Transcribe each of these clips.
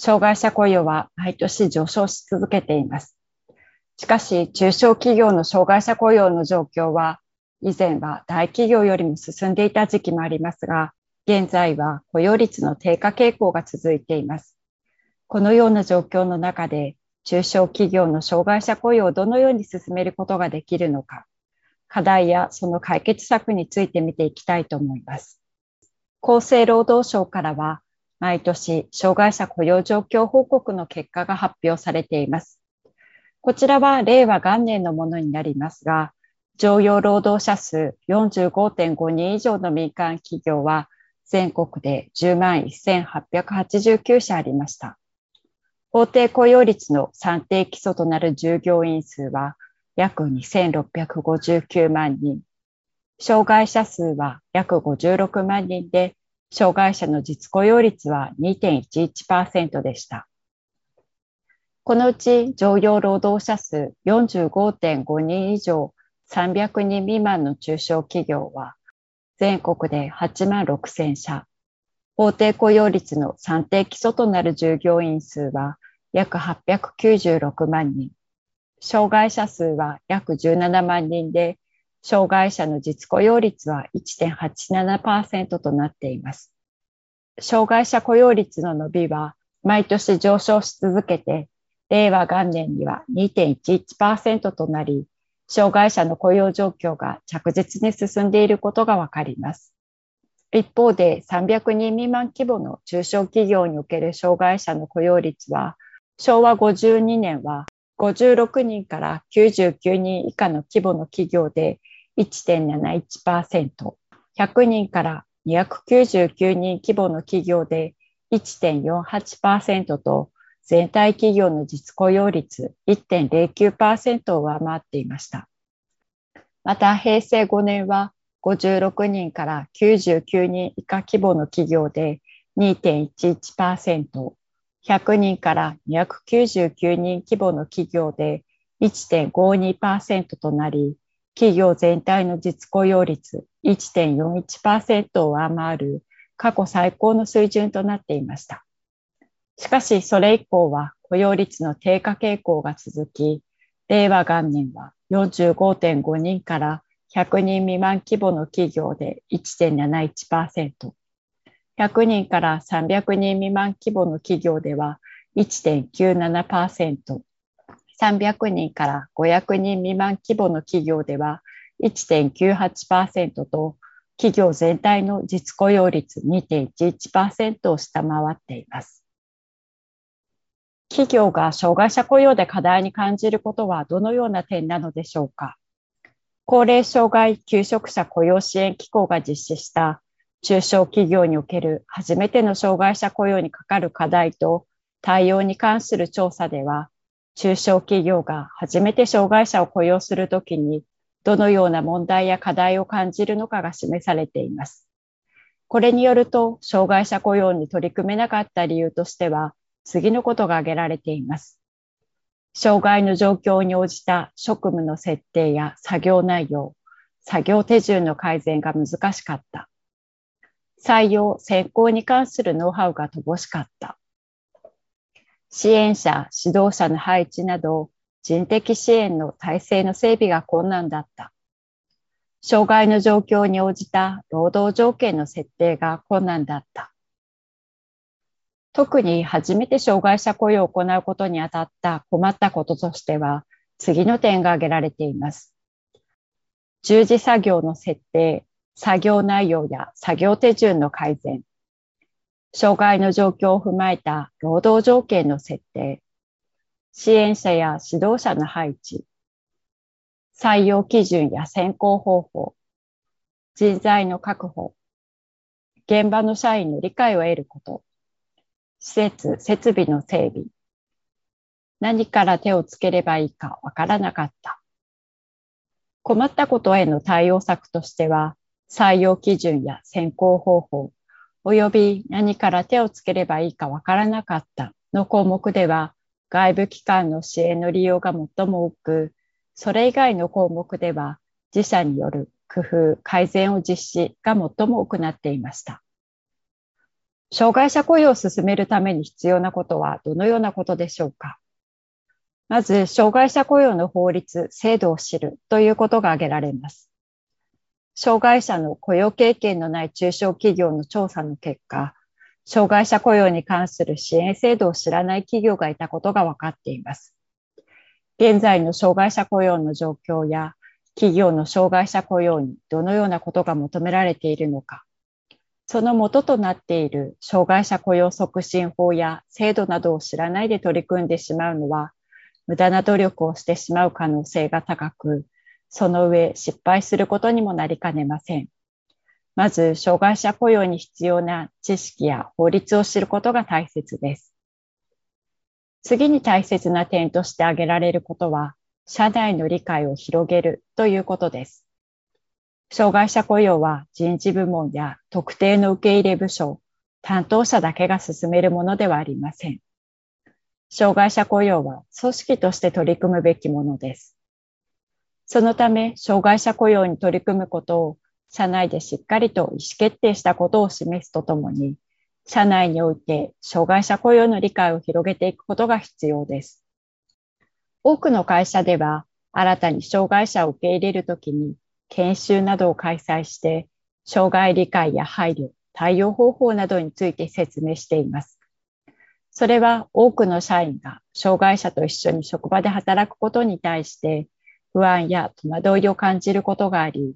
障害者雇用は毎年上昇し続けています。しかし、中小企業の障害者雇用の状況は、以前は大企業よりも進んでいた時期もありますが、現在は雇用率の低下傾向が続いています。このような状況の中で、中小企業の障害者雇用をどのように進めることができるのか、課題やその解決策について見ていきたいと思います。厚生労働省からは、毎年、障害者雇用状況報告の結果が発表されています。こちらは令和元年のものになりますが、常用労働者数45.5人以上の民間企業は、全国で10万1889社ありました。法定雇用率の算定基礎となる従業員数は約2659万人。障害者数は約56万人で、障害者の実雇用率は2.11%でした。このうち常用労働者数45.5人以上300人未満の中小企業は全国で8万6千社。法定雇用率の算定基礎となる従業員数は約896万人。障害者数は約17万人で障害者の実雇用率は1.87%となっています。障害者雇用率の伸びは毎年上昇し続けて、令和元年には2.11%となり、障害者の雇用状況が着実に進んでいることがわかります。一方で300人未満規模の中小企業における障害者の雇用率は、昭和52年は56人から99人以下の規模の企業で1.71%、100人から299人規模の企業で1.48%と、全体企業の実雇用率1.09%を上回っていました。また、平成5年は56人から99人以下規模の企業で2.11%、100人から299人規模の企業で1.52%となり、企業全体の実雇用率1.41%を上回る過去最高の水準となっていました。しかし、それ以降は雇用率の低下傾向が続き、令和元年は45.5人から100人未満規模の企業で1.71%、100人から300人未満規模の企業では1.97%、300人から500人未満規模の企業では1.98%と、企業全体の実雇用率2.11%を下回っています。企業が障害者雇用で課題に感じることはどのような点なのでしょうか。高齢障害求職者雇用支援機構が実施した中小企業における初めての障害者雇用にかかる課題と対応に関する調査では、中小企業が初めて障害者を雇用するときに、どのような問題や課題を感じるのかが示されています。これによると、障害者雇用に取り組めなかった理由としては、次のことが挙げられています。障害の状況に応じた職務の設定や作業内容、作業手順の改善が難しかった。採用、選考に関するノウハウが乏しかった。支援者、指導者の配置など、人的支援の体制の整備が困難だった。障害の状況に応じた労働条件の設定が困難だった。特に初めて障害者雇用を行うことにあたった困ったこととしては、次の点が挙げられています。従事作業の設定、作業内容や作業手順の改善、障害の状況を踏まえた労働条件の設定、支援者や指導者の配置、採用基準や選考方法、人材の確保、現場の社員の理解を得ること、施設、設備の整備、何から手をつければいいかわからなかった。困ったことへの対応策としては、採用基準や選考方法、及び何から手をつければいいかわからなかったの項目では、外部機関の支援の利用が最も多く、それ以外の項目では、自社による工夫、改善を実施が最も多くなっていました。障害者雇用を進めるために必要なことはどのようなことでしょうか？まず、障害者雇用の法律、制度を知るということが挙げられます。障害者の雇用経験のない中小企業の調査の結果、障害者雇用に関する支援制度を知らない企業がいたことが分かっています。現在の障害者雇用の状況や企業の障害者雇用にどのようなことが求められているのか、その元となっている障害者雇用促進法や制度などを知らないで取り組んでしまうのは無駄な努力をしてしまう可能性が高く、その上失敗することにもなりかねません。まず、障害者雇用に必要な知識や法律を知ることが大切です。次に大切な点として挙げられることは、社内の理解を広げるということです。障害者雇用は人事部門や特定の受け入れ部署、担当者だけが進めるものではありません。障害者雇用は組織として取り組むべきものです。そのため、障害者雇用に取り組むことを社内でしっかりと意思決定したことを示すとともに、社内において障害者雇用の理解を広げていくことが必要です。多くの会社では、新たに障害者を受け入れるときに、研修などを開催して、障害理解や配慮、対応方法などについて説明しています。それは多くの社員が障害者と一緒に職場で働くことに対して不安や戸惑いを感じることがあり、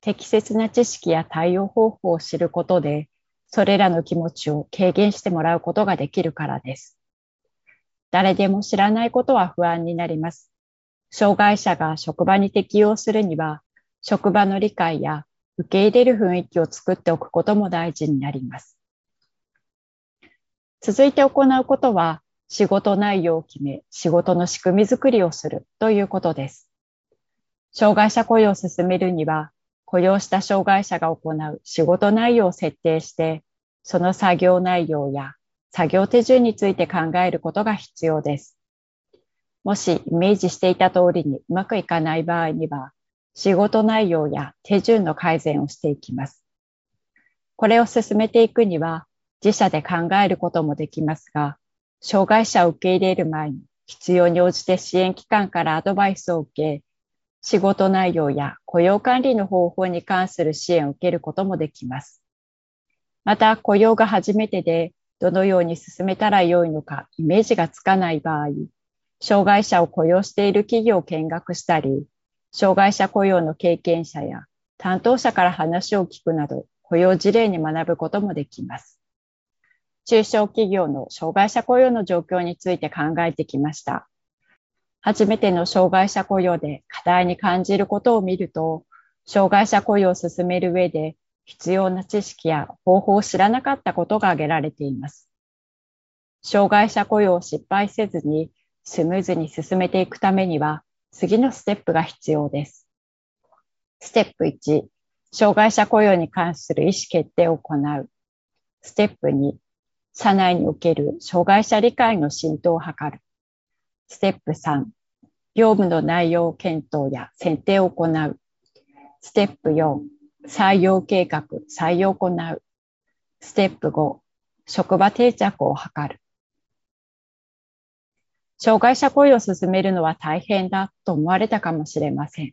適切な知識や対応方法を知ることで、それらの気持ちを軽減してもらうことができるからです。誰でも知らないことは不安になります。障害者が職場に適応するには、職場の理解や受け入れる雰囲気を作っておくことも大事になります。続いて行うことは、仕事内容を決め、仕事の仕組みづくりをするということです。障害者雇用を進めるには、雇用した障害者が行う仕事内容を設定して、その作業内容や作業手順について考えることが必要です。もしイメージしていた通りにうまくいかない場合には、仕事内容や手順の改善をしていきます。これを進めていくには、自社で考えることもできますが、障害者を受け入れる前に必要に応じて支援機関からアドバイスを受け、仕事内容や雇用管理の方法に関する支援を受けることもできます。また、雇用が初めてでどのように進めたらよいのかイメージがつかない場合、障害者を雇用している企業を見学したり、障害者雇用の経験者や担当者から話を聞くなど、雇用事例に学ぶこともできます。中小企業の障害者雇用の状況について考えてきました。初めての障害者雇用で課題に感じることを見ると、障害者雇用を進める上で必要な知識や方法を知らなかったことが挙げられています。障害者雇用を失敗せずにスムーズに進めていくためには次のステップが必要です。ステップ1、障害者雇用に関する意思決定を行う。ステップ2、社内における障害者理解の浸透を図る。ステップ3、業務の内容検討や選定を行う。ステップ4、採用計画、採用を行う。ステップ5、職場定着を図る。障害者雇用を進めるのは大変だと思われたかもしれません。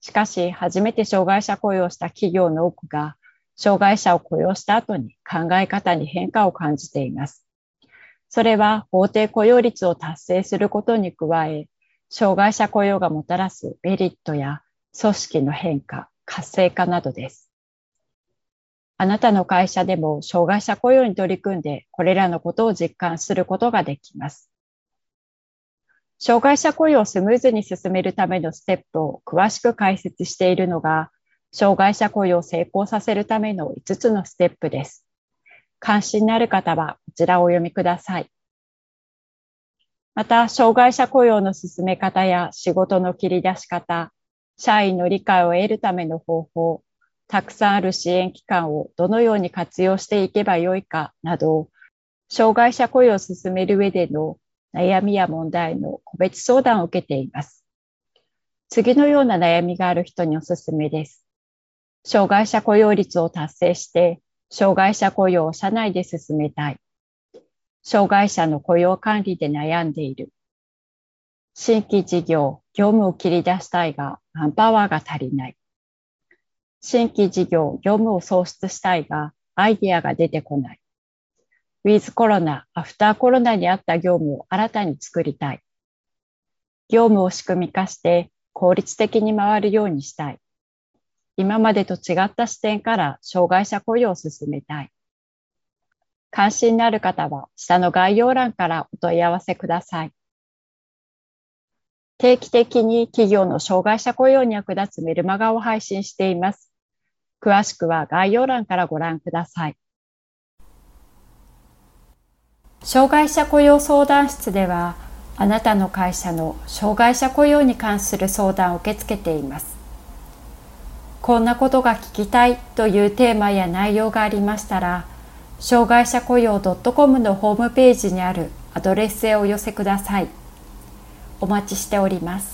しかし、初めて障害者雇用した企業の多くが、障害者を雇用した後に考え方に変化を感じています。それは法定雇用率を達成することに加え、障害者雇用がもたらすメリットや組織の変化、活性化などです。あなたの会社でも障害者雇用に取り組んでこれらのことを実感することができます。障害者雇用をスムーズに進めるためのステップを詳しく解説しているのが、障害者雇用を成功させるための5つのステップです。関心のある方はこちらをお読みください。また、障害者雇用の進め方や仕事の切り出し方、社員の理解を得るための方法、たくさんある支援機関をどのように活用していけばよいかなど、障害者雇用を進める上での悩みや問題の個別相談を受けています。次のような悩みがある人におすすめです。障害者雇用率を達成して、障害者雇用を社内で進めたい。障害者の雇用管理で悩んでいる。新規事業、業務を切り出したいが、マンパワーが足りない。新規事業、業務を創出したいが、アイディアが出てこない。ウィズコロナ、アフターコロナにあった業務を新たに作りたい。業務を仕組み化して効率的に回るようにしたい。今までと違った視点から障害者雇用を進めたい。関心のある方は下の概要欄からお問い合わせください。定期的に企業の障害者雇用に役立つメルマガを配信しています。詳しくは概要欄からご覧ください。障害者雇用相談室では、あなたの会社の障害者雇用に関する相談を受け付けています。こんなことが聞きたいというテーマや内容がありましたら、障害者雇用 .com のホームページにあるアドレスへお寄せください。お待ちしております。